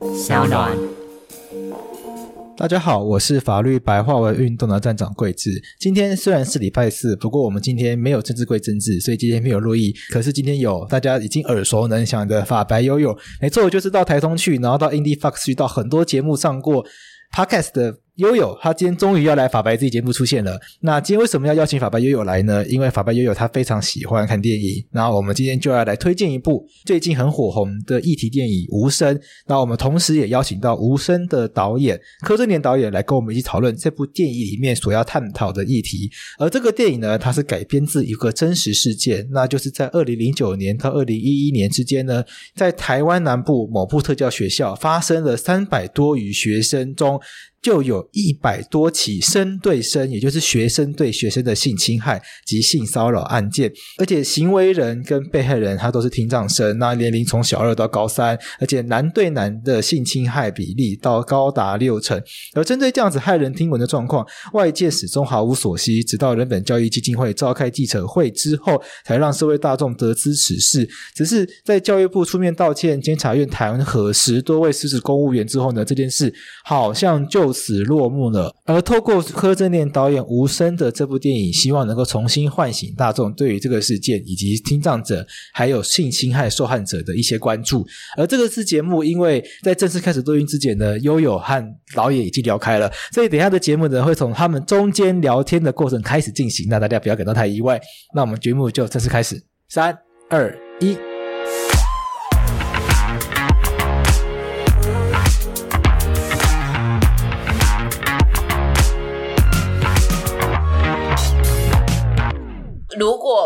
小暖，大家好，我是法律白话文运动的站长桂智。今天虽然是礼拜四，不过我们今天没有政治归政治，所以今天没有录音。可是今天有大家已经耳熟能详的法白悠悠，没错，就是到台中去，然后到 IndieFox 去，到很多节目上过 Podcast 的。悠悠，他今天终于要来法白这期节目出现了。那今天为什么要邀请法白悠悠来呢？因为法白悠悠他非常喜欢看电影。然后我们今天就要来推荐一部最近很火红的议题电影《无声》。那我们同时也邀请到《无声》的导演柯震年导演来跟我们一起讨论这部电影里面所要探讨的议题。而这个电影呢，它是改编自一个真实事件，那就是在二零零九年到二零一一年之间呢，在台湾南部某部特教学校发生了三百多余学生中。就有一百多起生对生，也就是学生对学生的性侵害及性骚扰案件，而且行为人跟被害人他都是听障生，那年龄从小二到高三，而且男对男的性侵害比例到高达六成。而针对这样子骇人听闻的状况，外界始终毫无所悉，直到人本教育基金会召开记者会之后，才让社会大众得知此事。只是在教育部出面道歉，监察院弹劾十多位失职公务员之后呢，这件事好像就。就此落幕了。而透过柯震年导演《无声》的这部电影，希望能够重新唤醒大众对于这个事件以及听障者还有性侵害受害者的一些关注。而这个次节目，因为在正式开始录音之前呢，悠悠和导演已经聊开了，所以等下的节目呢，会从他们中间聊天的过程开始进行。那大家不要感到太意外。那我们节目就正式开始，三、二、一。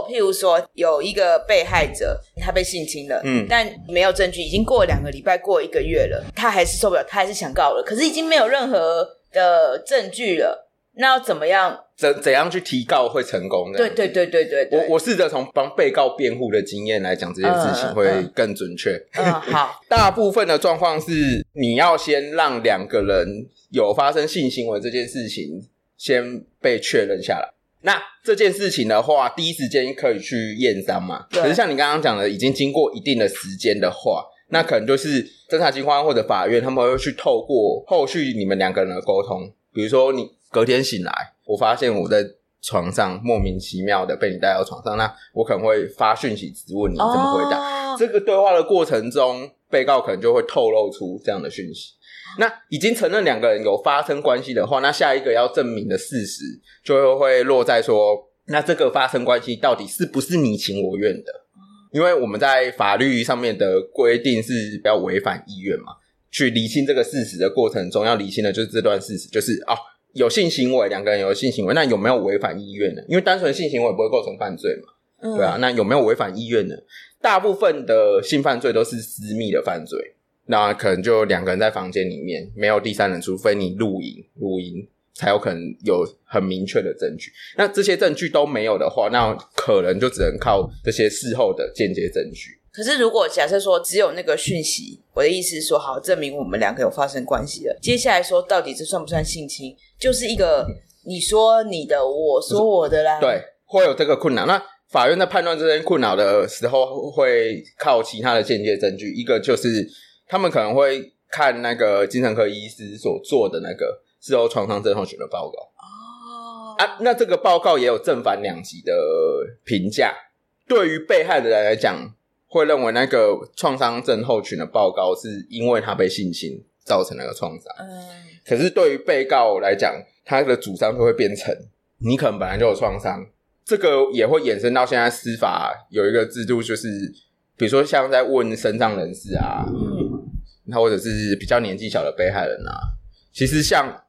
譬如说有一个被害者，他被性侵了，嗯，但没有证据，已经过了两个礼拜，过一个月了，他还是受不了，他还是想告了，可是已经没有任何的证据了，那要怎么样？怎怎样去提告会成功呢？对对对对对，对，我我试着从帮被告辩护的经验来讲这件事情会更准确。嗯，嗯，好，大部分的状况是你要先让两个人有发生性行为这件事情先被确认下来。那这件事情的话，第一时间可以去验伤嘛？可是像你刚刚讲的，已经经过一定的时间的话，那可能就是侦查机关或者法院，他们会去透过后续你们两个人的沟通，比如说你隔天醒来，我发现我在床上莫名其妙的被你带到床上，那我可能会发讯息质问你怎么回答。Oh. 这个对话的过程中，被告可能就会透露出这样的讯息。那已经承认两个人有发生关系的话，那下一个要证明的事实就会落在说，那这个发生关系到底是不是你情我愿的？因为我们在法律上面的规定是不要违反意愿嘛。去厘清这个事实的过程中，要厘清的就是这段事实，就是哦，有性行为，两个人有性行为，那有没有违反意愿呢？因为单纯性行为不会构成犯罪嘛，嗯、对啊，那有没有违反意愿呢？大部分的性犯罪都是私密的犯罪。那可能就两个人在房间里面，没有第三人，除非你录影，录音才有可能有很明确的证据。那这些证据都没有的话，那可能就只能靠这些事后的间接证据。可是，如果假设说只有那个讯息，我的意思是说，好，证明我们两个有发生关系了。接下来说，到底这算不算性侵？就是一个你说你的，我说我的啦。对，会有这个困难。那法院在判断这些困扰的时候，会靠其他的间接证据，一个就是。他们可能会看那个精神科医师所做的那个事后创伤症候群的报告哦啊，那这个报告也有正反两极的评价。对于被害的人来讲，会认为那个创伤症候群的报告是因为他被性侵造成那个创伤。嗯，可是对于被告来讲，他的主张就会变成你可能本来就有创伤。这个也会衍生到现在司法有一个制度，就是比如说像在问身障人士啊。嗯那或者是比较年纪小的被害人啊，其实像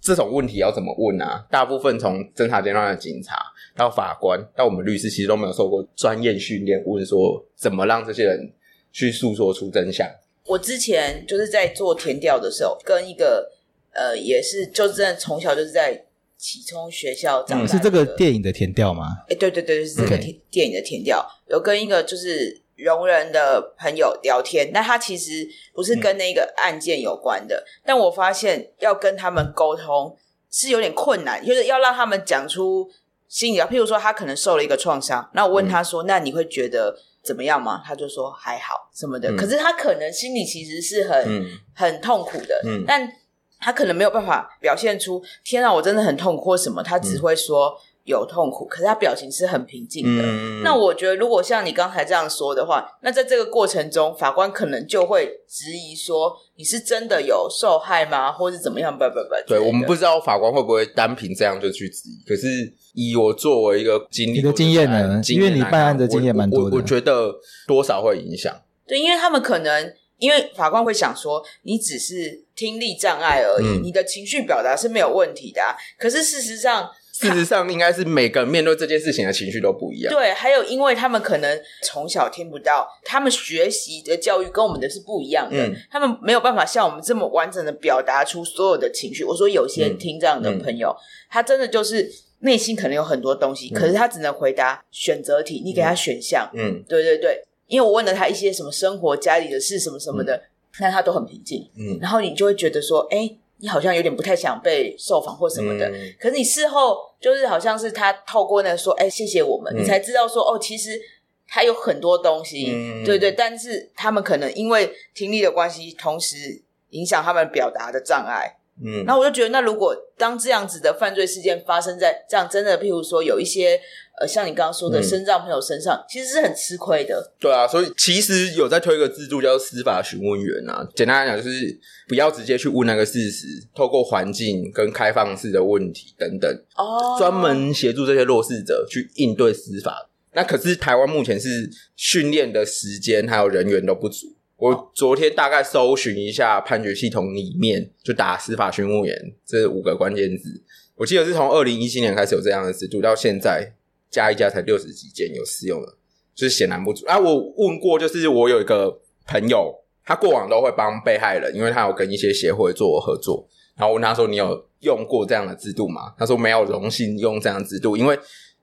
这种问题要怎么问啊？大部分从侦查阶段的警察到法官到我们律师，其实都没有受过专业训练，问说怎么让这些人去诉说出真相。我之前就是在做填调的时候，跟一个呃，也是就是真的从小就是在启聪学校长是这个电影的填调吗？哎，对对对，是这个电电影的填调，有跟一个就是聋人的朋友聊天，那他其实不是跟那个案件有关的，嗯、但我发现要跟他们沟通是有点困难，就是要让他们讲出心里，譬如说他可能受了一个创伤，那我问他说：“嗯、那你会觉得？”怎么样吗？他就说还好。什么的，嗯、可是他可能心里其实是很、嗯、很痛苦的，嗯、但他可能没有办法表现出“天啊，我真的很痛苦”或什么，他只会说有痛苦，嗯、可是他表情是很平静的。嗯、那我觉得，如果像你刚才这样说的话，那在这个过程中，法官可能就会质疑说：“你是真的有受害吗？或是怎么样？”不不不，对我们不知道法官会不会单凭这样就去质疑，可是。以我作为一个经历，你的经验呢？因为你办案的经验蛮多的，我，我，我觉得多少会影响。对，因为他们可能，因为法官会想说，你只是听力障碍而已，嗯、你的情绪表达是没有问题的、啊。可是事实上，事实上应该是每个人面对这件事情的情绪都不一样。对，还有因为他们可能从小听不到，他们学习的教育跟我们的是不一样的，嗯、他们没有办法像我们这么完整的表达出所有的情绪。我说有些听障的朋友，嗯嗯、他真的就是。内心可能有很多东西，可是他只能回答选择题。你给他选项，嗯，对对对，因为我问了他一些什么生活、家里的事什么什么的，那他都很平静，嗯，然后你就会觉得说，哎，你好像有点不太想被受访或什么的。可是你事后就是好像是他透过那个说，哎，谢谢我们，你才知道说，哦，其实他有很多东西，对对，但是他们可能因为听力的关系，同时影响他们表达的障碍。嗯，那我就觉得，那如果当这样子的犯罪事件发生在这样真的，譬如说有一些呃，像你刚刚说的身障朋友身上，嗯、其实是很吃亏的。对啊，所以其实有在推一个制度叫司法询问员啊。简单来讲，就是不要直接去问那个事实，透过环境跟开放式的问题等等，哦，专门协助这些弱势者去应对司法。那可是台湾目前是训练的时间还有人员都不足。我昨天大概搜寻一下判决系统里面，就打司法询问员这五个关键字。我记得是从二零一七年开始有这样的制度，到现在加一加才六十几件有试用的，就是显然不足。啊，我问过，就是我有一个朋友，他过往都会帮被害人，因为他有跟一些协会做合作。然后问他说：“你有用过这样的制度吗？”他说：“没有荣幸用这样的制度，因为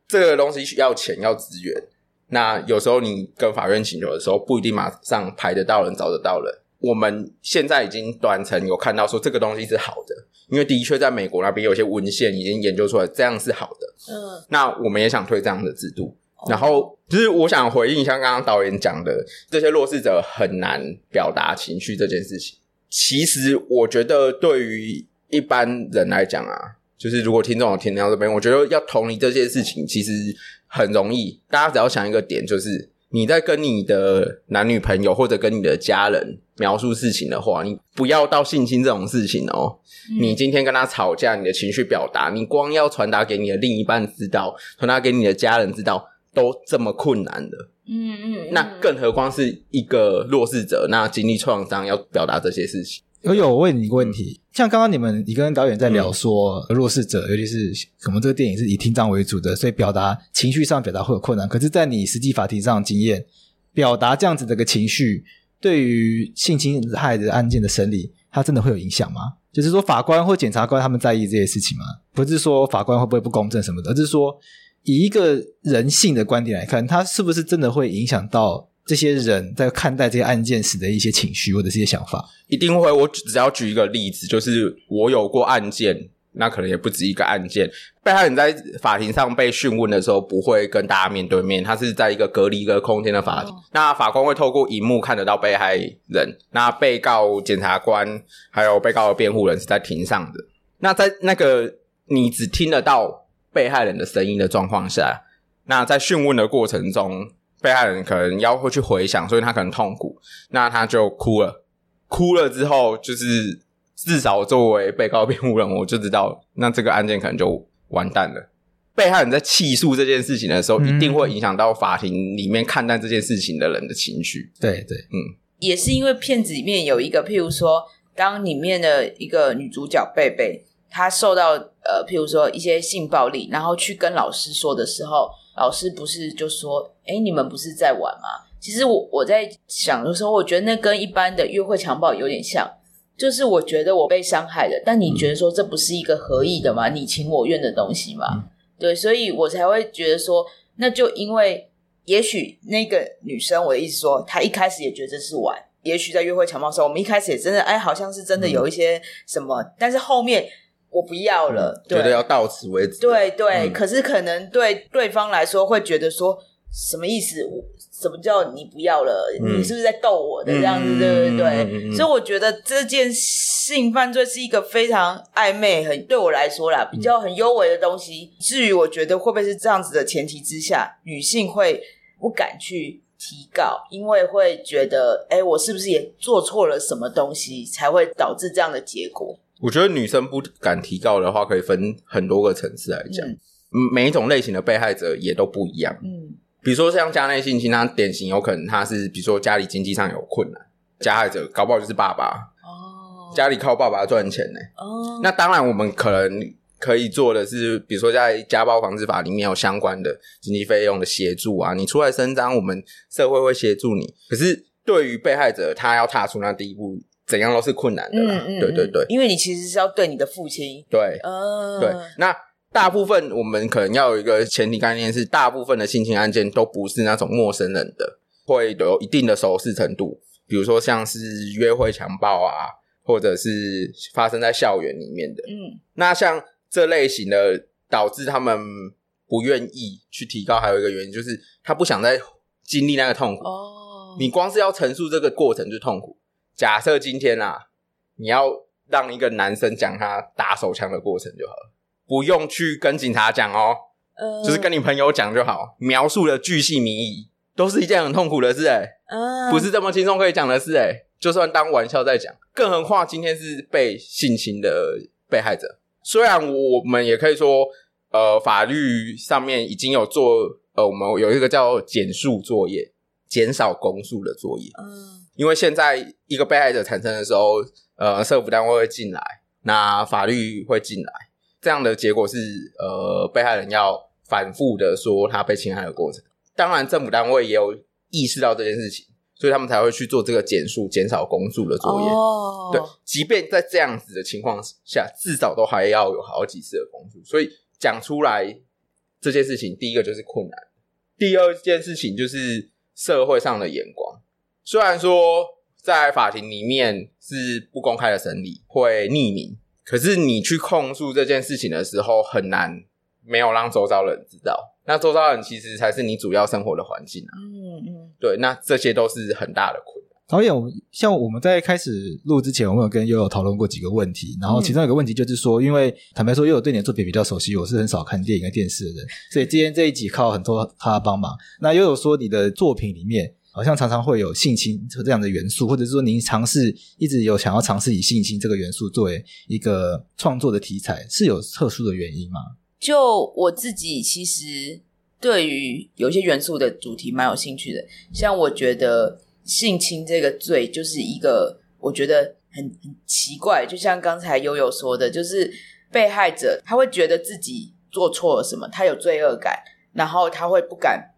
这个东西需要钱要资源。”那有时候你跟法院请求的时候，不一定马上排得到人、找得到人。我们现在已经短程有看到说这个东西是好的，因为的确在美国那边有些文献已经研究出来这样是好的。嗯，那我们也想推这样的制度。然后就是我想回应一下刚刚导演讲的，这些弱势者很难表达情绪这件事情。其实我觉得对于一般人来讲啊，就是如果听众有听到这边，我觉得要同理这件事情，其实。很容易，大家只要想一个点，就是你在跟你的男女朋友或者跟你的家人描述事情的话，你不要到性侵这种事情哦。嗯、你今天跟他吵架，你的情绪表达，你光要传达给你的另一半知道，传达给你的家人知道，都这么困难的。嗯嗯，嗯那更何况是一个弱势者，那经历创伤要表达这些事情。有有，我问你一个问题，像刚刚你们你跟导演在聊说弱势者，尤其是可能这个电影是以听障为主的，所以表达情绪上表达会有困难。可是，在你实际法庭上经验，表达这样子的一个情绪，对于性侵害的案件的审理，它真的会有影响吗？就是说，法官或检察官他们在意这些事情吗？不是说法官会不会不公正什么的，而是说以一个人性的观点来看，它是不是真的会影响到？这些人在看待这些案件时的一些情绪或者这些想法，一定会。我只要举一个例子，就是我有过案件，那可能也不止一个案件。被害人在法庭上被讯问的时候，不会跟大家面对面，他是在一个隔离一个空间的法庭。哦、那法官会透过荧幕看得到被害人，那被告、检察官还有被告的辩护人是在庭上的。那在那个你只听得到被害人的声音的状况下，那在讯问的过程中。被害人可能要会去回想，所以他可能痛苦，那他就哭了。哭了之后，就是至少作为被告辩护人，我就知道，那这个案件可能就完蛋了。被害人在起诉这件事情的时候，嗯、一定会影响到法庭里面看待这件事情的人的情绪。对对，嗯，也是因为片子里面有一个，譬如说，当里面的一个女主角贝贝，她受到呃，譬如说一些性暴力，然后去跟老师说的时候。老师不是就说：“哎，你们不是在玩吗？其实我我在想的时候，我觉得那跟一般的约会强暴有点像，就是我觉得我被伤害了，但你觉得说这不是一个合意的吗？你情我愿的东西吗？嗯、对，所以我才会觉得说，那就因为也许那个女生，我的意思说，她一开始也觉得这是玩，也许在约会强暴的时候，我们一开始也真的哎，好像是真的有一些什么，嗯、但是后面我不要了，对，觉得要到此为止，对对，嗯、可是可能对对方来说会觉得说。什么意思？什么叫你不要了？嗯、你是不是在逗我的这样子？嗯、对不对？嗯嗯、所以我觉得这件性犯罪是一个非常暧昧、很对我来说啦，比较很幽微的东西。嗯、至于我觉得会不会是这样子的前提之下，女性会不敢去提告，因为会觉得，哎，我是不是也做错了什么东西，才会导致这样的结果？我觉得女生不敢提告的话，可以分很多个层次来讲。嗯、每一种类型的被害者也都不一样。嗯。比如说像家内性侵，他典型有可能他是，比如说家里经济上有困难，加害者搞不好就是爸爸哦，家里靠爸爸赚钱呢哦。那当然，我们可能可以做的是，比如说在家暴防治法里面有相关的经济费用的协助啊，你出来伸张，我们社会会协助你。可是对于被害者，他要踏出那第一步，怎样都是困难的啦。嗯嗯，对对对，因为你其实是要对你的父亲，对，嗯，对，那。大部分我们可能要有一个前提概念是，大部分的性侵案件都不是那种陌生人的，会有一定的熟识程度。比如说像是约会强暴啊，或者是发生在校园里面的。嗯，那像这类型的，导致他们不愿意去提高，还有一个原因就是他不想再经历那个痛苦。哦，你光是要陈述这个过程就痛苦。假设今天啊，你要让一个男生讲他打手枪的过程就好了。不用去跟警察讲哦，呃、就是跟你朋友讲就好。描述的巨细靡遗，都是一件很痛苦的事哎，呃、不是这么轻松可以讲的事哎。就算当玩笑在讲，更何况今天是被性侵的被害者。虽然我们也可以说，呃，法律上面已经有做，呃，我们有一个叫减数作业，减少公诉的作业。嗯、呃，因为现在一个被害者产生的时候，呃，社福单位会进来，那法律会进来。这样的结果是，呃，被害人要反复的说他被侵害的过程。当然，政府单位也有意识到这件事情，所以他们才会去做这个减速、减少公诉的作业。哦，对，即便在这样子的情况下，至少都还要有好几次的公诉。所以讲出来这件事情，第一个就是困难，第二件事情就是社会上的眼光。虽然说在法庭里面是不公开的审理，会匿名。可是你去控诉这件事情的时候，很难没有让周遭人知道。那周遭人其实才是你主要生活的环境啊。嗯嗯，对，那这些都是很大的困难。导演，像我们在开始录之前，我们有跟悠悠讨论过几个问题，然后其中有一个问题就是说，因为坦白说，悠悠对你的作品比较熟悉，我是很少看电影跟电视的人，所以今天这一集靠很多他帮忙。那悠悠说，你的作品里面。好像常常会有性侵这样的元素，或者是说您尝试一直有想要尝试以性侵这个元素作为一个创作的题材，是有特殊的原因吗？就我自己其实对于有些元素的主题蛮有兴趣的，像我觉得性侵这个罪就是一个我觉得很很奇怪，就像刚才悠悠说的，就是被害者他会觉得自己做错了什么，他有罪恶感，然后他会不敢。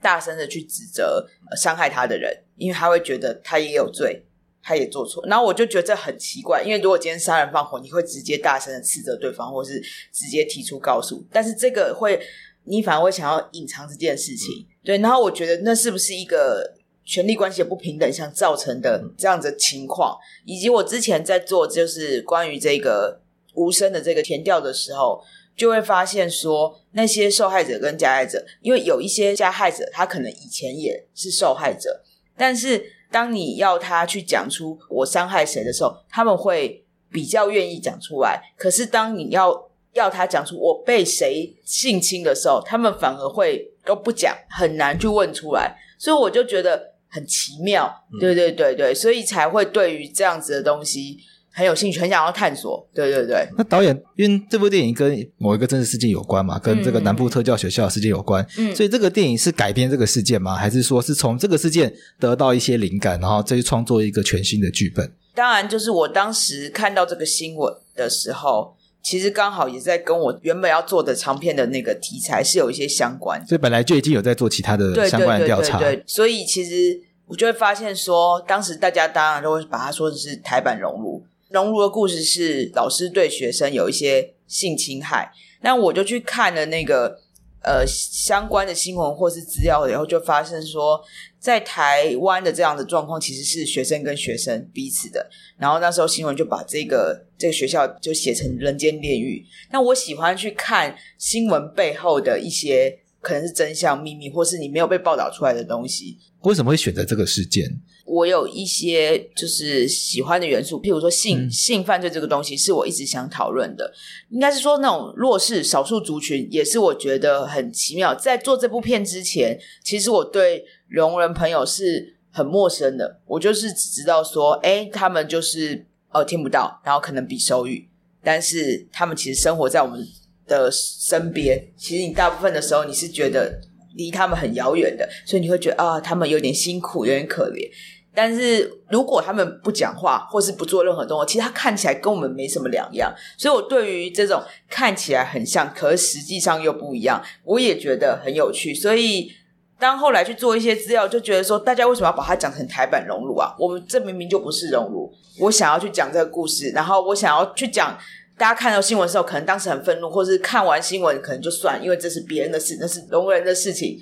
大声的去指责伤害他的人，因为他会觉得他也有罪，他也做错。然后我就觉得这很奇怪，因为如果今天杀人放火，你会直接大声的斥责对方，或是直接提出告诉。但是这个会，你反而会想要隐藏这件事情。对，然后我觉得那是不是一个权力关系的不平等想造成的这样子的情况？以及我之前在做就是关于这个无声的这个填调的时候。就会发现说，那些受害者跟加害者，因为有一些加害者，他可能以前也是受害者，但是当你要他去讲出我伤害谁的时候，他们会比较愿意讲出来。可是当你要要他讲出我被谁性侵的时候，他们反而会都不讲，很难去问出来。所以我就觉得很奇妙，对对对对，所以才会对于这样子的东西。很有兴趣，很想要探索。对对对。那导演，因为这部电影跟某一个真实事件有关嘛，跟这个南部特教学校的事件有关，嗯，所以这个电影是改编这个事件吗？还是说是从这个事件得到一些灵感，然后再去创作一个全新的剧本？当然，就是我当时看到这个新闻的时候，其实刚好也在跟我原本要做的长片的那个题材是有一些相关，所以本来就已经有在做其他的相关的调查。对，对，对，对，对，所以其实我就会发现说，当时大家当然都会把它说的是台版熔炉。熔炉的故事是老师对学生有一些性侵害，那我就去看了那个呃相关的新闻或是资料，然后就发现说。在台湾的这样的状况，其实是学生跟学生彼此的。然后那时候新闻就把这个这个学校就写成人间炼狱。那我喜欢去看新闻背后的一些可能是真相秘密，或是你没有被报道出来的东西。为什么会选择这个事件？我有一些就是喜欢的元素，譬如说性、嗯、性犯罪这个东西，是我一直想讨论的。应该是说那种弱势少数族群，也是我觉得很奇妙。在做这部片之前，其实我对。聋人朋友是很陌生的，我就是只知道说，哎，他们就是呃听不到，然后可能比手语，但是他们其实生活在我们的身边。其实你大部分的时候，你是觉得离他们很遥远的，所以你会觉得啊，他们有点辛苦，有点可怜。但是如果他们不讲话，或是不做任何动作，其实他看起来跟我们没什么两样。所以我对于这种看起来很像，可实际上又不一样，我也觉得很有趣。所以。当后来去做一些资料，就觉得说，大家为什么要把它讲成台版熔炉啊？我们这明明就不是熔炉。我想要去讲这个故事，然后我想要去讲，大家看到新闻的时候，可能当时很愤怒，或是看完新闻可能就算，因为这是别人的事，那是聋人的事情。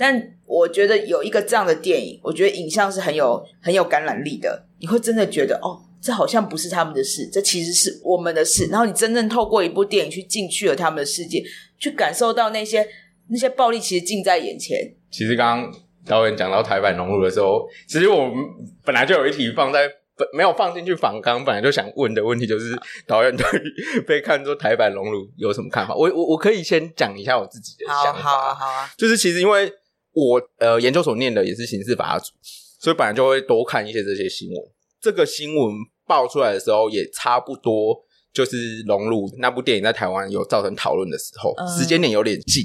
但我觉得有一个这样的电影，我觉得影像是很有很有感染力的。你会真的觉得，哦，这好像不是他们的事，这其实是我们的事。然后你真正透过一部电影去进去了他们的世界，去感受到那些那些暴力其实近在眼前。其实刚刚导演讲到台版熔炉的时候，其实我们本来就有一题放在本没有放进去访纲，本来就想问的问题就是导演对于被看作台版熔炉有什么看法？我我我可以先讲一下我自己的想法，好啊好啊，就是其实因为我呃研究所念的也是刑事法组，所以本来就会多看一些这些新闻。这个新闻爆出来的时候，也差不多就是龙入那部电影在台湾有造成讨论的时候，嗯、时间点有点近。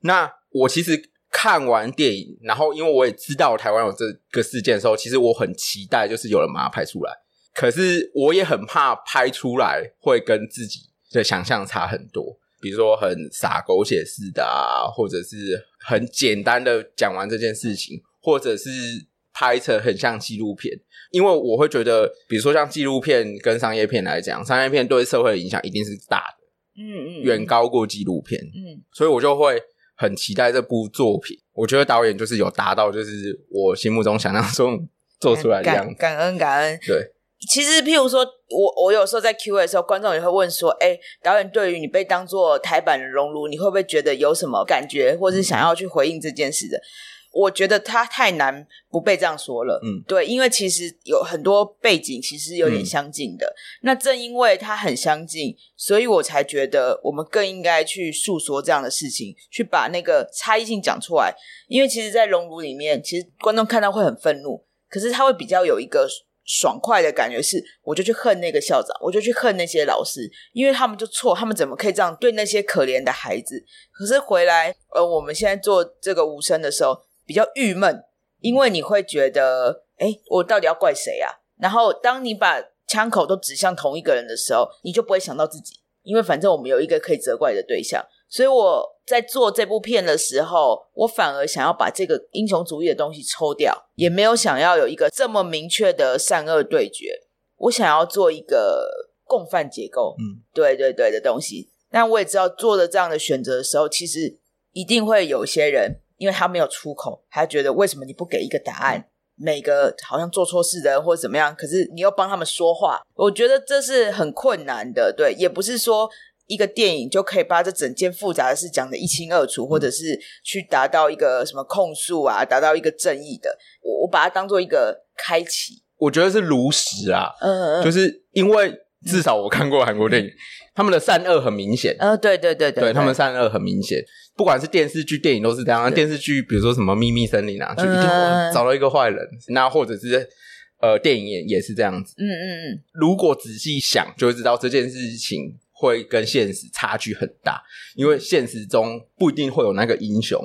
那我其实。看完电影，然后因为我也知道台湾有这个事件的时候，其实我很期待，就是有人把它拍出来。可是我也很怕拍出来会跟自己的想象差很多，比如说很洒狗血式的啊，或者是很简单的讲完这件事情，或者是拍成很像纪录片。因为我会觉得，比如说像纪录片跟商业片来讲，商业片对社会的影响一定是大的，嗯嗯，远高过纪录片，嗯，所以我就会。很期待这部作品，我觉得导演就是有达到，就是我心目中想象中做出来的样子。感恩感恩。对，其实譬如说，我我有时候在 Q&A 的时候，观众也会问说：“哎，导演对于你被当做台版的熔炉，你会不会觉得有什么感觉，或是想要去回应这件事的？”我觉得他太难不被这样说了，嗯，对，因为其实有很多背景其实有点相近的。嗯、那正因为他很相近，所以我才觉得我们更应该去诉说这样的事情，去把那个差异性讲出来。因为其实，在熔炉里面，其实观众看到会很愤怒，可是他会比较有一个爽快的感觉是，我就去恨那个校长，我就去恨那些老师，因为他们就错，他们怎么可以这样对那些可怜的孩子？可是回来，呃，我们现在做这个无声的时候。比较郁闷，因为你会觉得，哎，我到底要怪谁啊？然后，当你把枪口都指向同一个人的时候，你就不会想到自己，因为反正我们有一个可以责怪的对象。所以我在做这部片的时候，我反而想要把这个英雄主义的东西抽掉，也没有想要有一个这么明确的善恶对决。我想要做一个共犯结构，嗯，对对对的东西。但我也知道，做了这样的选择的时候，其实一定会有些人。因为他没有出口，他觉得为什么你不给一个答案？每个好像做错事的人或者怎么样，可是你又帮他们说话，我觉得这是很困难的。对，也不是说一个电影就可以把这整件复杂的事讲得一清二楚，或者是去达到一个什么控诉啊，达到一个正义的。我我把它当做一个开启，我觉得是如实啊，嗯嗯，就是因为至少我看过韩国电影，嗯、他们的善恶很明显。嗯，对对对对，对，他们善恶很明显。不管是电视剧、电影都是这样。电视剧，比如说什么《秘密森林》啊，就一定找到一个坏人。那或者是呃，电影也也是这样子。嗯嗯嗯。如果仔细想，就会知道这件事情会跟现实差距很大，因为现实中不一定会有那个英雄。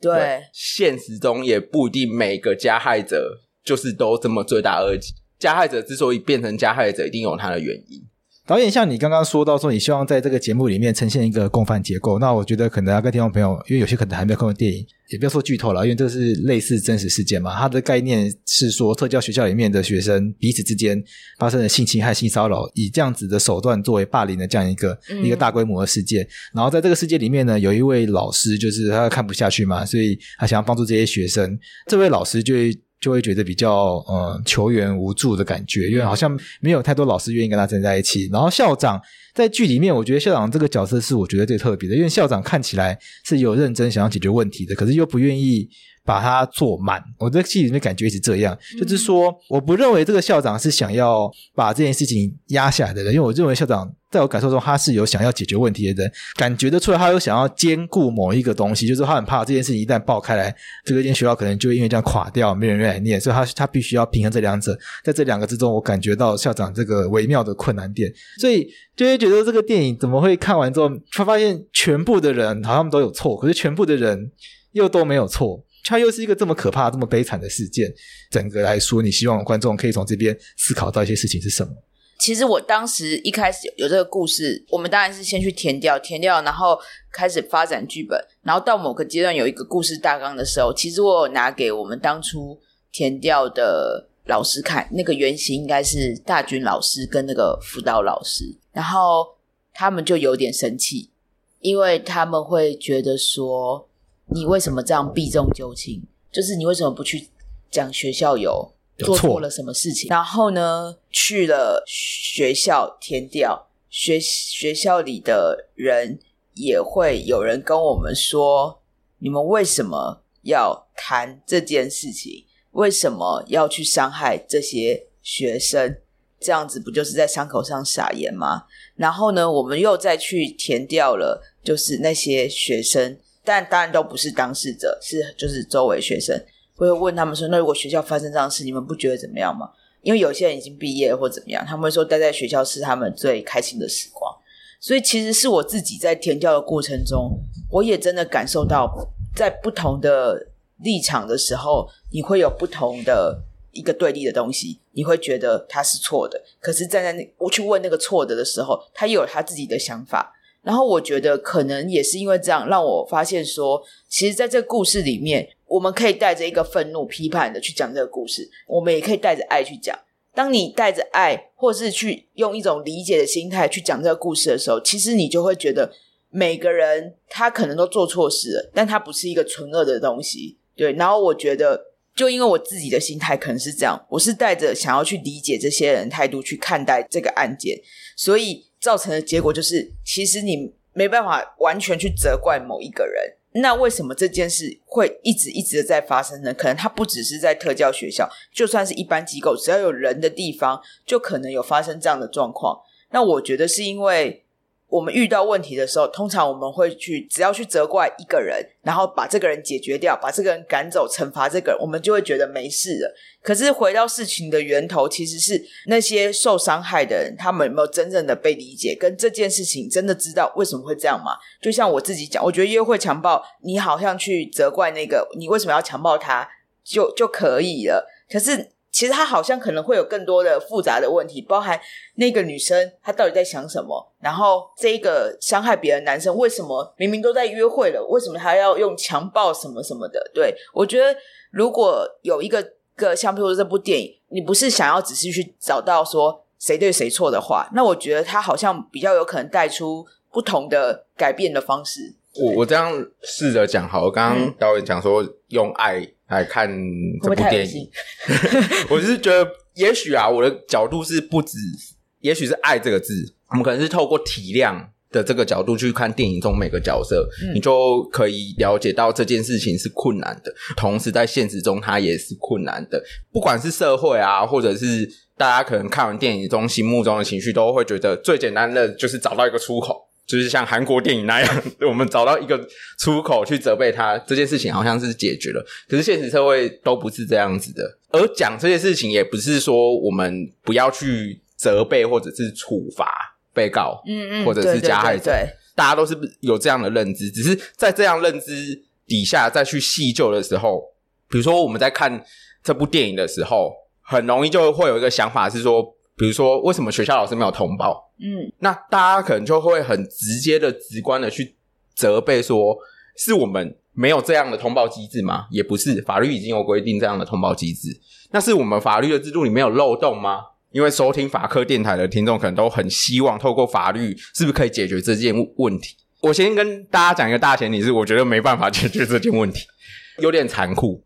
对。对，现实中也不一定每个加害者就是都这么罪大恶极。加害者之所以变成加害者，一定有他的原因。导演，像你刚刚说到说，你希望在这个节目里面呈现一个共犯结构，那我觉得可能要跟听众朋友，因为有些可能还没有看过电影，也不要说剧透了，因为这是类似真实事件嘛。它的概念是说，特教学校里面的学生彼此之间发生了性侵害、性骚扰，以这样子的手段作为霸凌的这样一个、嗯、一个大规模的事件。然后在这个世界里面呢，有一位老师，就是他看不下去嘛，所以他想要帮助这些学生。这位老师就会。就会觉得比较呃求援无助的感觉，因为好像没有太多老师愿意跟他站在一起。然后校长在剧里面，我觉得校长这个角色是我觉得最特别的，因为校长看起来是有认真想要解决问题的，可是又不愿意把它做满。我在戏里面感觉是这样，就是说我不认为这个校长是想要把这件事情压下来的人，因为我认为校长。在我感受中，他是有想要解决问题的人，感觉得出来，他有想要兼顾某一个东西，就是他很怕这件事情一旦爆开来，这个间学校可能就会因为这样垮掉，没人愿意来念，所以他他必须要平衡这两者，在这两个之中，我感觉到校长这个微妙的困难点，所以就会觉得这个电影怎么会看完之后，他发现全部的人好像都有错，可是全部的人又都没有错，他又是一个这么可怕、这么悲惨的事件，整个来说，你希望观众可以从这边思考到一些事情是什么？其实我当时一开始有，这个故事，我们当然是先去填掉，填掉，然后开始发展剧本，然后到某个阶段有一个故事大纲的时候，其实我有拿给我们当初填掉的老师看，那个原型应该是大军老师跟那个辅导老师，然后他们就有点生气，因为他们会觉得说，你为什么这样避重就轻？就是你为什么不去讲学校有？做错了什么事情？然后呢，去了学校填掉，学学校里的人也会有人跟我们说：你们为什么要谈这件事情？为什么要去伤害这些学生？这样子不就是在伤口上撒盐吗？然后呢，我们又再去填掉了，就是那些学生，但当然都不是当事者，是就是周围学生。会问他们说：“那如果学校发生这样的事，你们不觉得怎么样吗？因为有些人已经毕业或怎么样，他们会说待在学校是他们最开心的时光。所以其实是我自己在填教的过程中，我也真的感受到，在不同的立场的时候，你会有不同的一个对立的东西，你会觉得他是错的。可是站在那，我去问那个错的的时候，他又有他自己的想法。然后我觉得可能也是因为这样，让我发现说，其实在这个故事里面。”我们可以带着一个愤怒、批判的去讲这个故事，我们也可以带着爱去讲。当你带着爱，或是去用一种理解的心态去讲这个故事的时候，其实你就会觉得每个人他可能都做错事了，但他不是一个纯恶的东西。对，然后我觉得，就因为我自己的心态可能是这样，我是带着想要去理解这些人态度去看待这个案件，所以造成的结果就是，其实你没办法完全去责怪某一个人。那为什么这件事会一直一直的在发生呢？可能它不只是在特教学校，就算是一般机构，只要有人的地方，就可能有发生这样的状况。那我觉得是因为。我们遇到问题的时候，通常我们会去，只要去责怪一个人，然后把这个人解决掉，把这个人赶走，惩罚这个人，我们就会觉得没事了。可是回到事情的源头，其实是那些受伤害的人，他们有没有真正的被理解，跟这件事情真的知道为什么会这样吗？就像我自己讲，我觉得约会强暴，你好像去责怪那个，你为什么要强暴他，就就可以了。可是。其实他好像可能会有更多的复杂的问题，包含那个女生她到底在想什么，然后这个伤害别人的男生为什么明明都在约会了，为什么他要用强暴什么什么的？对，我觉得如果有一个个像譬如说这部电影，你不是想要只是去找到说谁对谁错的话，那我觉得他好像比较有可能带出不同的改变的方式。我我这样试着讲好，我刚刚导演讲说用爱。来看这部电影，我是觉得，也许啊，我的角度是不止，也许是爱这个字，我们可能是透过体谅的这个角度去看电影中每个角色，嗯，你就可以了解到这件事情是困难的，同时在现实中它也是困难的，不管是社会啊，或者是大家可能看完电影中心目中的情绪，都会觉得最简单的就是找到一个出口。就是像韩国电影那样，我们找到一个出口去责备他，这件事情好像是解决了。可是现实社会都不是这样子的，而讲这件事情也不是说我们不要去责备或者是处罚被告，嗯嗯，或者是加害者，大家都是有这样的认知。只是在这样认知底下再去细究的时候，比如说我们在看这部电影的时候，很容易就会有一个想法是说，比如说为什么学校老师没有通报？嗯，那大家可能就会很直接的、直观的去责备说，是我们没有这样的通报机制吗？也不是，法律已经有规定这样的通报机制，那是我们法律的制度里面有漏洞吗？因为收听法科电台的听众可能都很希望透过法律，是不是可以解决这件问题？我先跟大家讲一个大前提是，我觉得没办法解决这件问题，有点残酷。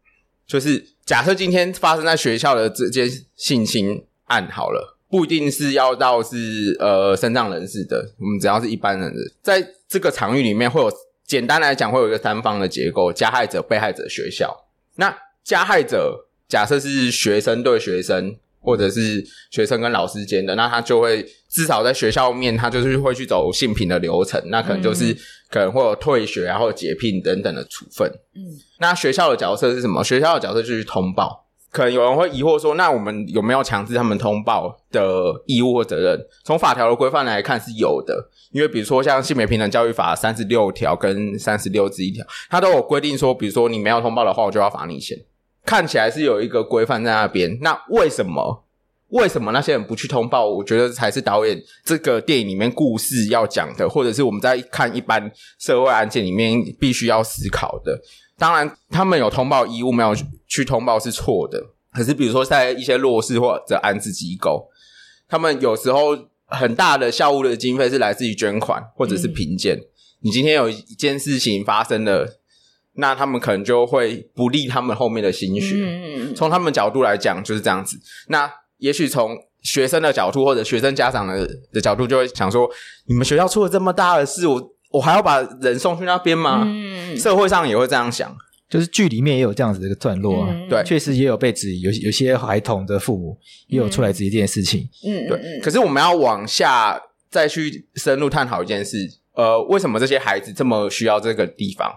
就是假设今天发生在学校的这件性侵案好了，不一定是要到是呃身障人士的，我们只要是一般人的，在这个场域里面会有简单来讲会有一个三方的结构：加害者、被害者、学校。那加害者假设是学生对学生。或者是学生跟老师间的，那他就会至少在学校面，他就是会去走性平的流程，那可能就是可能会有退学啊，或者解聘等等的处分。嗯，那学校的角色是什么？学校的角色就是通报。可能有人会疑惑说，那我们有没有强制他们通报的义务或责任？从法条的规范来看是有的，因为比如说像性别平等教育法三十六条跟三十六之一条，它都有规定说，比如说你没有通报的话，我就要罚你钱。看起来是有一个规范在那边，那为什么为什么那些人不去通报？我觉得才是导演这个电影里面故事要讲的，或者是我们在看一般社会案件里面必须要思考的。当然，他们有通报义务，没有去通报是错的。可是，比如说在一些弱势或者安置机构，他们有时候很大的校务的经费是来自于捐款或者是评鉴。嗯。你今天有一件事情发生了。那他们可能就会不利他们后面的心血。嗯，从他们角度来讲就是这样子。那也许从学生的角度或者学生家长的的角度，就会想说：你们学校出了这么大的事，我我还要把人送去那边吗？嗯，社会上也会这样想。就是剧里面也有这样子的一个段落啊。嗯、对，确实也有被质疑，有有些孩童的父母也有出来质疑这件事情。嗯，对。可是我们要往下再去深入探讨一件事：呃，为什么这些孩子这么需要这个地方？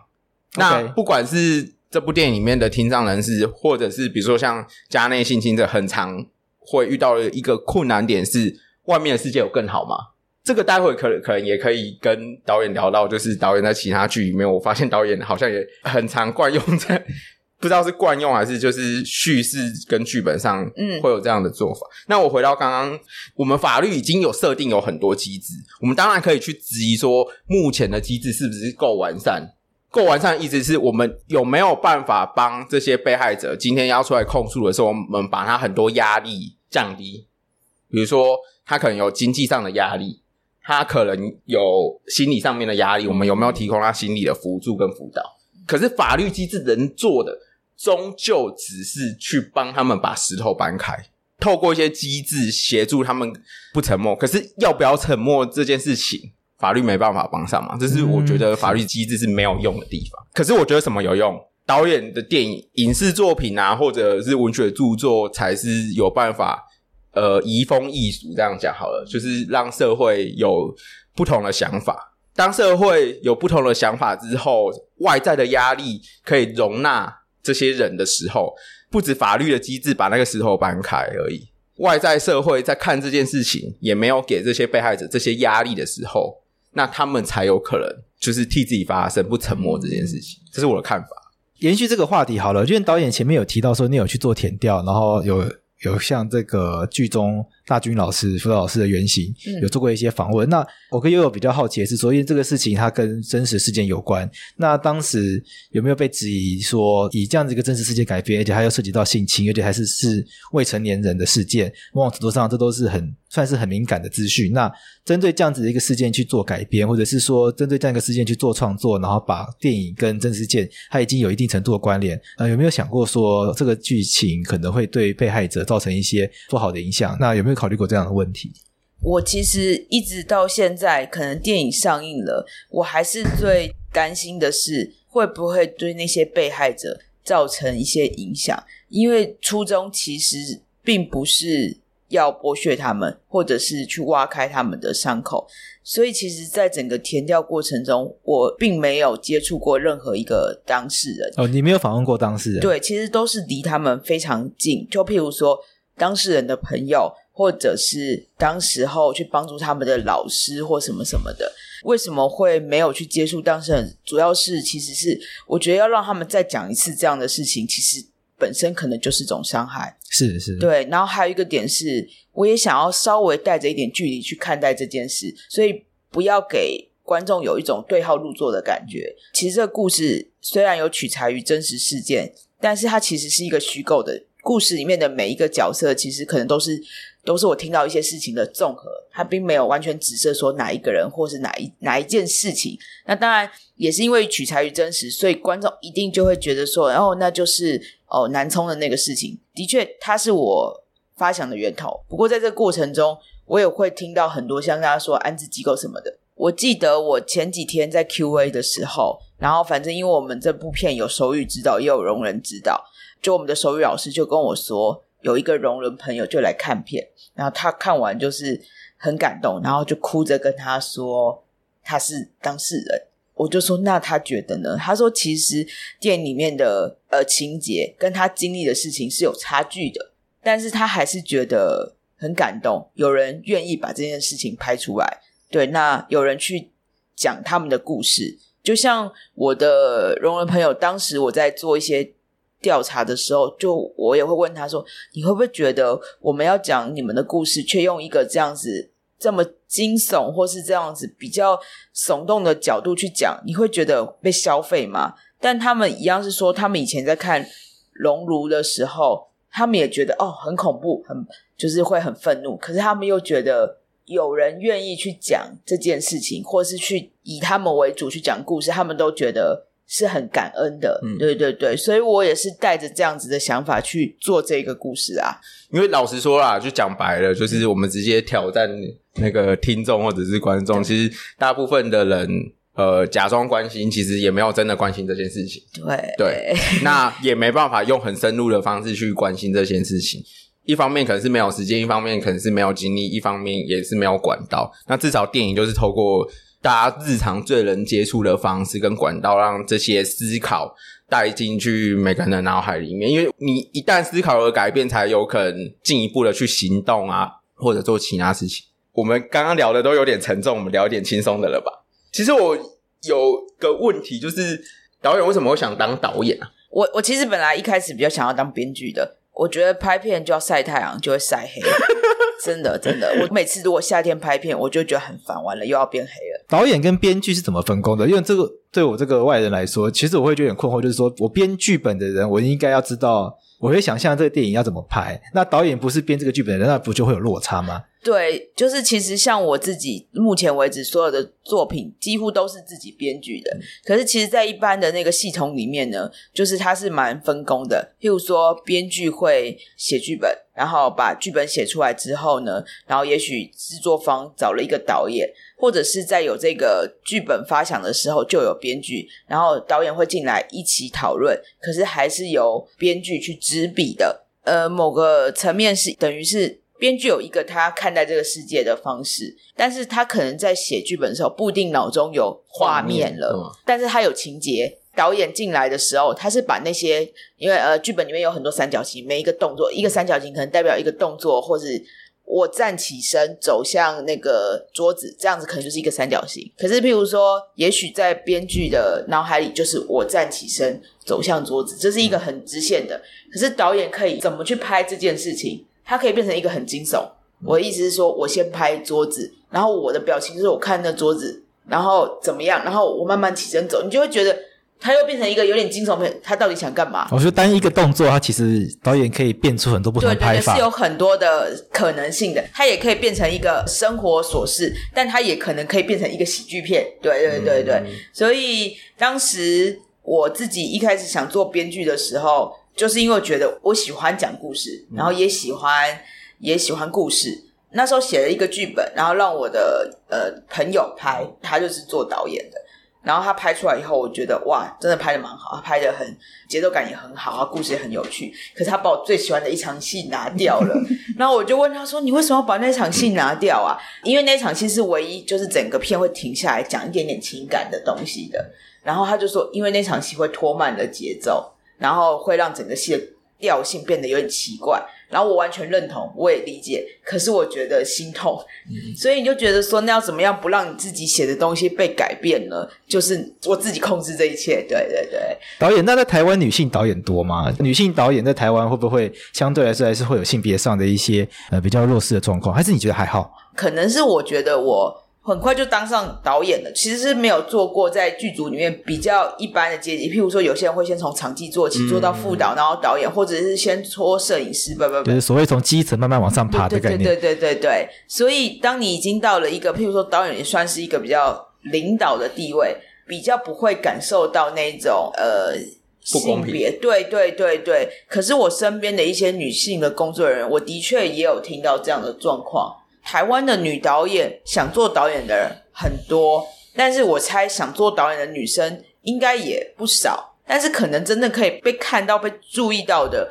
那不管是这部电影里面的听障人士，或者是比如说像家内性侵者，很常会遇到的一个困难点是，外面的世界有更好吗？这个待会可可能也可以跟导演聊到，就是导演在其他剧里面，我发现导演好像也很常惯用在，不知道是惯用还是就是叙事跟剧本上，嗯，会有这样的做法。嗯。那我回到刚刚，我们法律已经有设定有很多机制，我们当然可以去质疑说，目前的机制是不是够完善？够完善的意思是我们有没有办法帮这些被害者今天要出来控诉的时候，我们把他很多压力降低。比如说，他可能有经济上的压力，他可能有心理上面的压力，我们有没有提供他心理的辅助跟辅导？可是法律机制能做的，终究只是去帮他们把石头搬开，透过一些机制协助他们不沉默。可是要不要沉默这件事情？法律没办法帮上忙，这是我觉得法律机制是没有用的地方。嗯、可是我觉得什么有用？导演的电影、影视作品啊，或者是文学著作，才是有办法呃移风易俗。这样讲好了，就是让社会有不同的想法。当社会有不同的想法之后，外在的压力可以容纳这些人的时候，不止法律的机制把那个石头搬开而已，外在社会在看这件事情，也没有给这些被害者这些压力的时候。那他们才有可能就是替自己发声，不沉默这件事情，这是我的看法。延续这个话题好了，因为导演前面有提到说你有去做田调，然后有有像这个剧中。大军老师、辅导老师的原型有做过一些访问。嗯、那我跟悠悠比较好奇的是所以这个事情它跟真实事件有关，那当时有没有被质疑说，以这样子一个真实事件改编，而且还要涉及到性侵，而且还是是未成年人的事件，某种程度上这都是很算是很敏感的资讯。那针对这样子的一个事件去做改编，或者是说针对这样一个事件去做创作，然后把电影跟真实事件它已经有一定程度的关联，呃，有没有想过说这个剧情可能会对被害者造成一些不好的影响？那有没有？考虑过这样的问题，我其实一直到现在，可能电影上映了，我还是最担心的是会不会对那些被害者造成一些影响，因为初衷其实并不是要剥削他们，或者是去挖开他们的伤口，所以其实，在整个填调过程中，我并没有接触过任何一个当事人。哦，你没有访问过当事人？对，其实都是离他们非常近，就譬如说当事人的朋友。或者是当时候去帮助他们的老师或什么什么的，为什么会没有去接触当事人？主要是其实是我觉得要让他们再讲一次这样的事情，其实本身可能就是种伤害。是是，对。然后还有一个点是，我也想要稍微带着一点距离去看待这件事，所以不要给观众有一种对号入座的感觉。其实这个故事虽然有取材于真实事件，但是它其实是一个虚构的。故事里面的每一个角色，其实可能都是都是我听到一些事情的综合，它并没有完全指涉说哪一个人或是哪一哪一件事情。那当然也是因为取材于真实，所以观众一定就会觉得说，然后那就是哦南充的那个事情，的确它是我发想的源头。不过在这个过程中，我也会听到很多像大家说安置机构什么的。我记得我前几天在 Q&A 的时候，然后反正因为我们这部片有手语指导，也有聋人指导。就我们的手语老师就跟我说，有一个聋人朋友就来看片，然后他看完就是很感动，然后就哭着跟他说他是当事人。我就说那他觉得呢？他说其实电影里面的呃情节跟他经历的事情是有差距的，但是他还是觉得很感动，有人愿意把这件事情拍出来。对，那有人去讲他们的故事，就像我的聋人朋友，当时我在做一些。调查的时候，就我也会问他说：“你会不会觉得我们要讲你们的故事，却用一个这样子这么惊悚，或是这样子比较耸动的角度去讲，你会觉得被消费吗？”但他们一样是说，他们以前在看《熔炉》的时候，他们也觉得哦很恐怖，很就是会很愤怒。可是他们又觉得有人愿意去讲这件事情，或是去以他们为主去讲故事，他们都觉得。是很感恩的，嗯，对对对，所以我也是带着这样子的想法去做这个故事啊。因为老实说啦，就讲白了，就是我们直接挑战那个听众或者是观众，其实大部分的人呃假装关心，其实也没有真的关心这件事情。对对，那也没办法用很深入的方式去关心这件事情。一方面可能是没有时间，一方面可能是没有精力，一方面也是没有管道。那至少电影就是透过。大家日常最能接触的方式跟管道，让这些思考带进去每个人的脑海里面。因为你一旦思考而改变，才有可能进一步的去行动啊，或者做其他事情。我们刚刚聊的都有点沉重，我们聊一点轻松的了吧？其实我有个问题，就是导演为什么会想当导演啊？我我其实本来一开始比较想要当编剧的。我觉得拍片就要晒太阳，就会晒黑。真的真的，我每次如果夏天拍片，我就觉得很烦，完了又要变黑了。导演跟编剧是怎么分工的？因为这个对我这个外人来说，其实我会觉得困惑，就是说我编剧本的人，我应该要知道，我会想象这个电影要怎么拍。那导演不是编这个剧本的人，那不就会有落差吗？对，就是其实像我自己目前为止所有的作品，几乎都是自己编剧的。可是其实，在一般的那个系统里面呢，就是它是蛮分工的。譬如说，编剧会写剧本，然后把剧本写出来之后呢，然后也许制作方找了一个导演，或者是在有这个剧本发想的时候就有编剧，然后导演会进来一起讨论。可是还是由编剧去执笔的。呃，某个层面是等于是。编剧有一个他看待这个世界的方式，但是他可能在写剧本的时候不一定脑中有画面了，嗯、但是他有情节。导演进来的时候，他是把那些因为呃剧本里面有很多三角形，每一个动作一个三角形可能代表一个动作，或是我站起身走向那个桌子，这样子可能就是一个三角形。可是譬如说，也许在编剧的脑海里就是我站起身走向桌子，这是一个很直线的。可是导演可以怎么去拍这件事情？它可以变成一个很惊悚。我的意思是说，我先拍桌子，然后我的表情就是我看那桌子，然后怎么样，然后我慢慢起身走，你就会觉得它又变成一个有点惊悚片。他到底想干嘛？我觉得单一个动作，它其实导演可以变出很多不同的拍法，对对对，是有很多的可能性的。它也可以变成一个生活琐事，但它也可能可以变成一个喜剧片。对对对对，嗯、所以当时我自己一开始想做编剧的时候。就是因为觉得我喜欢讲故事，然后也喜欢、嗯、也喜欢故事。那时候写了一个剧本，然后让我的呃朋友拍，他就是做导演的。然后他拍出来以后，我觉得哇，真的拍的蛮好，他拍的很节奏感也很好，故事也很有趣。可是他把我最喜欢的一场戏拿掉了。然后我就问他说：“你为什么要把那场戏拿掉啊？”因为那场戏是唯一就是整个片会停下来讲一点点情感的东西的。然后他就说：“因为那场戏会拖慢了节奏。”然后会让整个戏的调性变得有点奇怪，然后我完全认同，我也理解，可是我觉得心痛，嗯、所以你就觉得说，那要怎么样不让你自己写的东西被改变呢？就是我自己控制这一切。对对对，导演，那在台湾女性导演多吗？女性导演在台湾会不会相对来说还是会有性别上的一些呃比较弱势的状况？还是你觉得还好？可能是我觉得我。很快就当上导演了，其实是没有做过在剧组里面比较一般的阶级，譬如说有些人会先从场记做起，做到副导，然后导演，或者是先搓摄影师，不不不，就是所谓从基层慢慢往上爬的概念。对对对对对，所以当你已经到了一个譬如说导演也算是一个比较领导的地位，比较不会感受到那种呃性别，对对对对。可是我身边的一些女性的工作人员，我的确也有听到这样的状况。台湾的女导演想做导演的人很多，但是我猜想做导演的女生应该也不少，但是可能真的可以被看到、被注意到的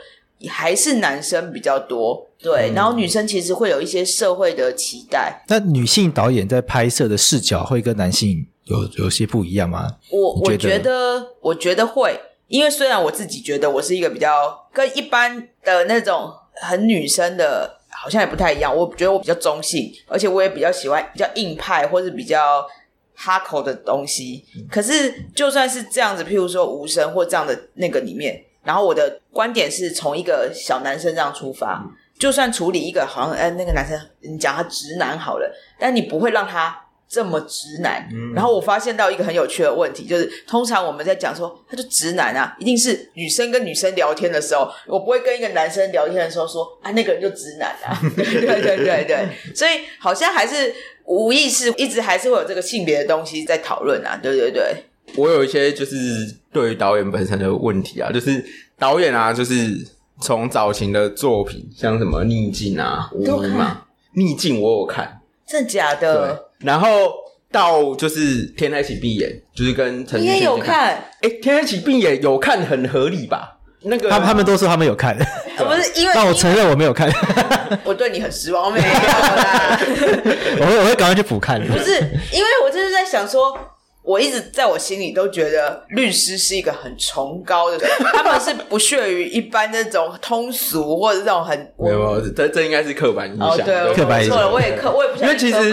还是男生比较多。对，嗯、然后女生其实会有一些社会的期待。那女性导演在拍摄的视角会跟男性有有些不一样吗？我我觉得，我觉得会，因为虽然我自己觉得我是一个比较跟一般的那种很女生的。好像也不太一样，我觉得我比较中性，而且我也比较喜欢比较硬派或是比较哈口的东西。可是就算是这样子，譬如说无声或这样的那个里面，然后我的观点是从一个小男生这样出发，就算处理一个好像哎那个男生，你讲他直男好了，但你不会让他。这么直男，嗯、然后我发现到一个很有趣的问题，就是通常我们在讲说他就直男啊，一定是女生跟女生聊天的时候，我不会跟一个男生聊天的时候说啊那个人就直男啊，对对对对。对，所以好像还是无意识一直还是会有这个性别的东西在讨论啊，对对对。我有一些就是对于导演本身的问题啊，就是导演啊，就是从早前的作品像什么逆境啊、无名嘛，逆境我有看，真的假的？然后到就是天黑请闭眼，就是跟陈。你也有看？哎，天黑请闭眼有看，很合理吧？那个他他们都说他们有看，不是因为？但我承认我没有看，我对你很失望，没有啦。我会我会赶快去补看。不是，因为我就是在想说。我一直在我心里都觉得律师是一个很崇高的人，他们是不屑于一般那种通俗或者这种很没有，没有，这这应该是刻板印象。哦，对，刻板印象。错了，我也刻，我也不想刻板了。因为其实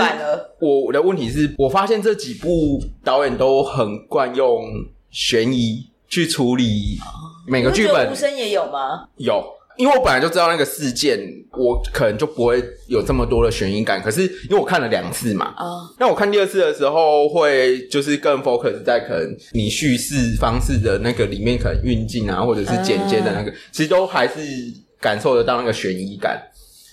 我的问题是我发现这几部导演都很惯用悬疑去处理每个剧本。无声也有吗？有。因为我本来就知道那个事件，我可能就不会有这么多的悬疑感。可是因为我看了两次嘛，啊、uh，那我看第二次的时候，会就是更 focus 在可能你叙事方式的那个里面，可能运镜啊，或者是剪接的那个，uh, 其实都还是感受得到那个悬疑感。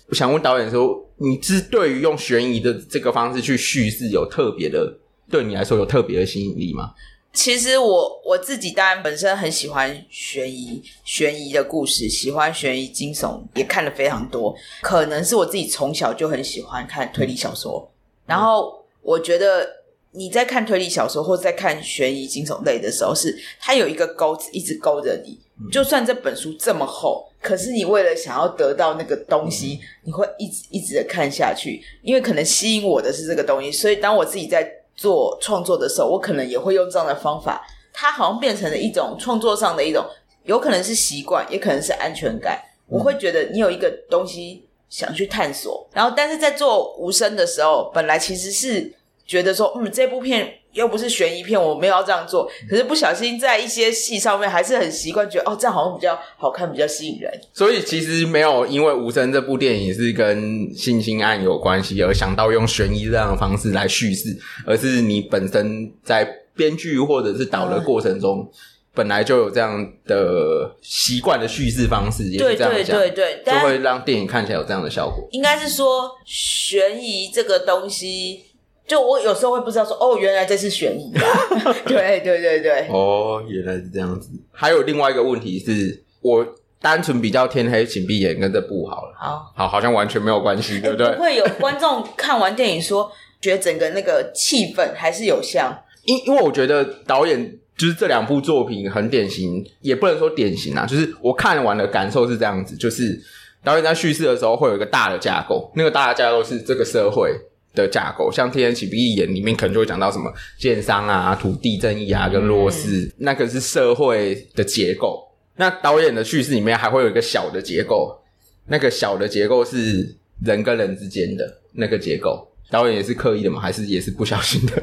我想问导演说，你是对于用悬疑的这个方式去叙事，有特别的，对你来说有特别的吸引力吗？其实我我自己当然本身很喜欢悬疑悬疑的故事，喜欢悬疑惊悚，也看了非常多。可能是我自己从小就很喜欢看推理小说，然后我觉得你在看推理小说或者在看悬疑惊悚类的时候，是它有一个钩子一直勾着你。就算这本书这么厚，可是你为了想要得到那个东西，你会一直一直的看下去，因为可能吸引我的是这个东西。所以当我自己在做创作的时候，我可能也会用这样的方法。它好像变成了一种创作上的一种，有可能是习惯，也可能是安全感。我会觉得你有一个东西想去探索，然后但是在做无声的时候，本来其实是觉得说，嗯，这部片。又不是悬疑片，我没有要这样做。可是不小心在一些戏上面，还是很习惯觉得哦，这样好像比较好看，比较吸引人。所以其实没有因为《无声》这部电影是跟性侵案有关系，而想到用悬疑这样的方式来叙事，而是你本身在编剧或者是导的过程中，嗯、本来就有这样的习惯的叙事方式，也是这样讲，对对对对，就会让电影看起来有这样的效果。应该是说悬疑这个东西。就我有时候会不知道说，哦，原来这是悬疑啊。对对对对。哦，原来是这样子。还有另外一个问题是，我单纯比较天黑请闭眼跟这部好了。好，好，好像完全没有关系，对不对？不会有观众看完电影说，觉得整个那个气氛还是有像。因因为我觉得导演就是这两部作品很典型，也不能说典型啊，就是我看完的感受是这样子，就是导演在叙事的时候会有一个大的架构，那个大的架构是这个社会。的架构，像《天黑请闭眼》里面可能就会讲到什么建商啊、土地正义啊，跟弱势，嗯、那个是社会的结构。那导演的叙事里面还会有一个小的结构，那个小的结构是人跟人之间的那个结构。导演也是刻意的吗？还是也是不小心的？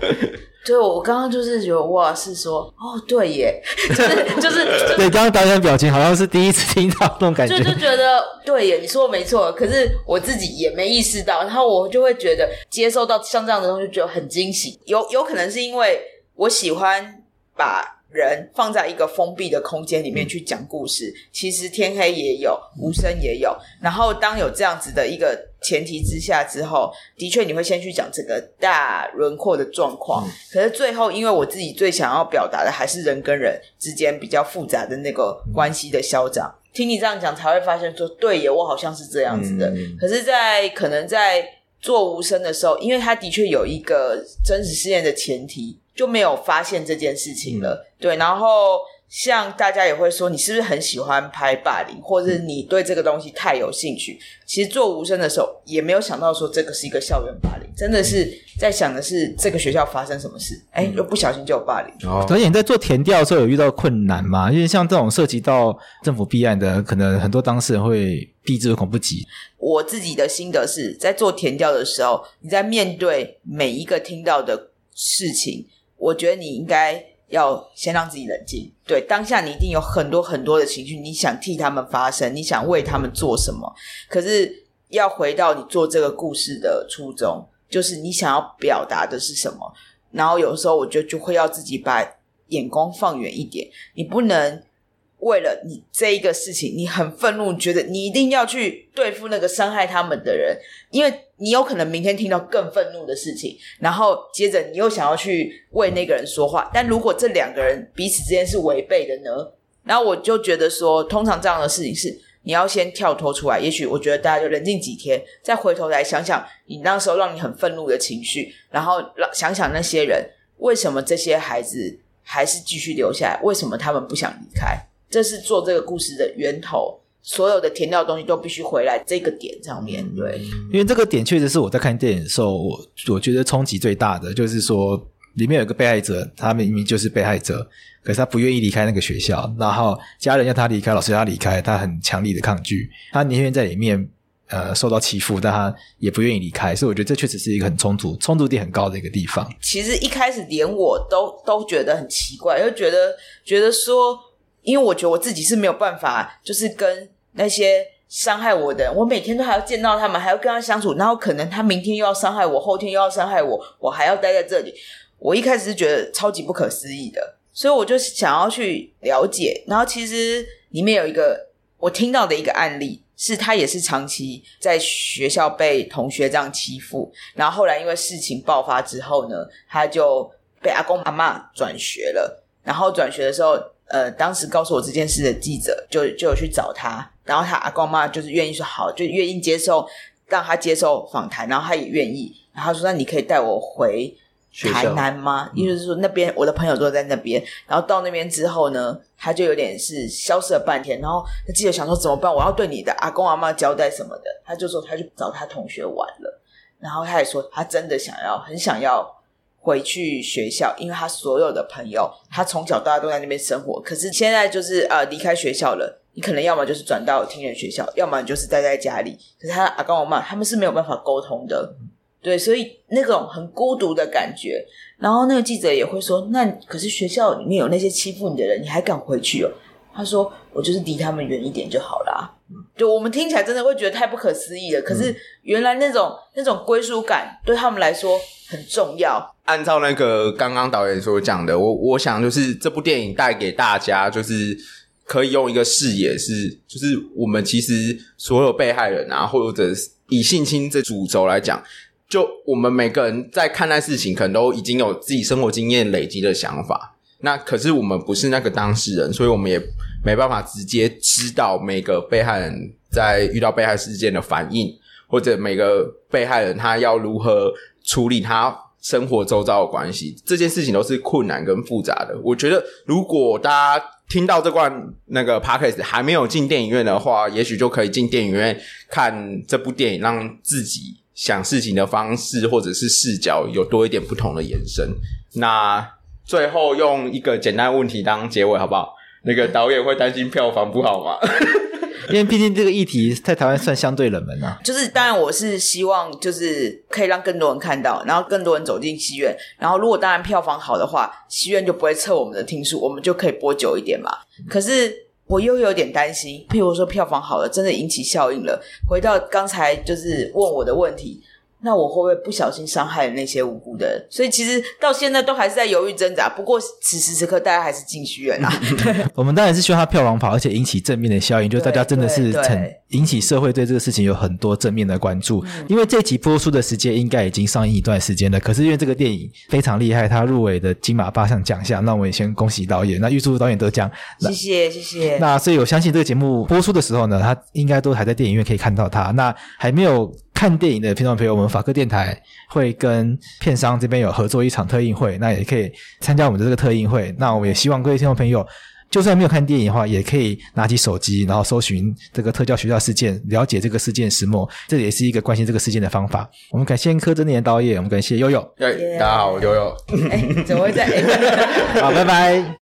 对，我刚刚就是觉得哇，是说哦，对耶，就是就是 对，刚刚导演的表情好像是第一次听到那种感觉，就就觉得对耶，你说的没错，可是我自己也没意识到，然后我就会觉得接受到像这样的东西，就觉得很惊喜。有有可能是因为我喜欢把。人放在一个封闭的空间里面去讲故事，嗯、其实天黑也有，无声也有。然后当有这样子的一个前提之下之后，的确你会先去讲整个大轮廓的状况。嗯、可是最后，因为我自己最想要表达的还是人跟人之间比较复杂的那个关系的消长。嗯、听你这样讲，才会发现说，对耶，我好像是这样子的。嗯、可是，在可能在做无声的时候，因为它的确有一个真实事件的前提。就没有发现这件事情了，嗯、对。然后像大家也会说，你是不是很喜欢拍霸凌，或者是你对这个东西太有兴趣？其实做无声的时候，也没有想到说这个是一个校园霸凌，真的是在想的是这个学校发生什么事，哎，又不小心就有霸凌。哦，所以你在做填调的时候有遇到困难吗？因为像这种涉及到政府弊案的，可能很多当事人会避之唯恐不及。我自己的心得是在做填调的时候，你在面对每一个听到的事情。我觉得你应该要先让自己冷静。对，当下你一定有很多很多的情绪，你想替他们发声，你想为他们做什么。可是要回到你做这个故事的初衷，就是你想要表达的是什么。然后有时候我就就会要自己把眼光放远一点，你不能。为了你这一个事情，你很愤怒，觉得你一定要去对付那个伤害他们的人，因为你有可能明天听到更愤怒的事情，然后接着你又想要去为那个人说话。但如果这两个人彼此之间是违背的呢？然后我就觉得说，通常这样的事情是你要先跳脱出来。也许我觉得大家就冷静几天，再回头来想想你那时候让你很愤怒的情绪，然后想想那些人为什么这些孩子还是继续留下来，为什么他们不想离开。这是做这个故事的源头，所有的填掉的东西都必须回来这个点上面对。因为这个点确实是我在看电影的时候，我我觉得冲击最大的，就是说里面有个被害者，他明明就是被害者，可是他不愿意离开那个学校，然后家人要他离开，老师要他离开，他很强力的抗拒，他宁愿在里面呃受到欺负，但他也不愿意离开。所以我觉得这确实是一个很冲突、冲突点很高的一个地方。其实一开始连我都都觉得很奇怪，就觉得觉得说。因为我觉得我自己是没有办法，就是跟那些伤害我的人，我每天都还要见到他们，还要跟他相处，然后可能他明天又要伤害我，后天又要伤害我，我还要待在这里。我一开始是觉得超级不可思议的，所以我就想要去了解。然后其实里面有一个我听到的一个案例，是他也是长期在学校被同学这样欺负，然后后来因为事情爆发之后呢，他就被阿公阿妈转学了，然后转学的时候。呃，当时告诉我这件事的记者就就有去找他，然后他阿公妈就是愿意说好，就愿意接受让他接受访谈，然后他也愿意，然后他说那你可以带我回台南吗？意思是说那边我的朋友都在那边，然后到那边之后呢，他就有点是消失了半天，然后他记者想说怎么办？我要对你的阿公阿妈交代什么的？他就说他去找他同学玩了，然后他也说他真的想要，很想要。回去学校，因为他所有的朋友，他从小到大都在那边生活。可是现在就是呃离开学校了，你可能要么就是转到听人学校，要么就是待在家里。可是他阿公阿嬷他们是没有办法沟通的，对，所以那种很孤独的感觉。然后那个记者也会说：“那可是学校里面有那些欺负你的人，你还敢回去哦？”他说：“我就是离他们远一点就好啦。”就我们听起来真的会觉得太不可思议了。可是原来那种那种归属感对他们来说很重要。按照那个刚刚导演所讲的，我我想就是这部电影带给大家，就是可以用一个视野是，就是我们其实所有被害人啊，或者以性侵这主轴来讲，就我们每个人在看待事情，可能都已经有自己生活经验累积的想法。那可是我们不是那个当事人，所以我们也没办法直接知道每个被害人在遇到被害事件的反应，或者每个被害人他要如何处理他。生活周遭的关系，这件事情都是困难跟复杂的。我觉得，如果大家听到这段那个 podcast 还没有进电影院的话，也许就可以进电影院看这部电影，让自己想事情的方式或者是视角有多一点不同的延伸。那最后用一个简单问题当结尾，好不好？那个导演会担心票房不好吗？因为毕竟这个议题在台湾算相对冷门啊。就是当然我是希望就是可以让更多人看到，然后更多人走进戏院，然后如果当然票房好的话，戏院就不会测我们的听数，我们就可以播久一点嘛。可是我又有点担心，譬如说票房好了，真的引起效应了，回到刚才就是问我的问题。那我会不会不小心伤害了那些无辜的人？所以其实到现在都还是在犹豫挣扎。不过此时此刻，大家还是进戏院啊。我们当然是希望它票房跑，而且引起正面的效应，就是大家真的是很引起社会对这个事情有很多正面的关注。因为这集播出的时间应该已经上映一段时间了，可是因为这个电影非常厉害，它入围的金马八项奖项，那我们也先恭喜导演，那预祝导演得奖。谢谢谢谢。那所以我相信这个节目播出的时候呢，他应该都还在电影院可以看到他。那还没有。看电影的听众朋友，我们法科电台会跟片商这边有合作一场特映会，那也可以参加我们的这个特映会。那我们也希望各位听众朋友，就算没有看电影的话，也可以拿起手机，然后搜寻这个特教学校事件，了解这个事件始末，这也是一个关心这个事件的方法。我们感谢柯震年导演，我们感谢悠悠。对，大家好，我悠悠。哎，怎么会在？好，拜拜。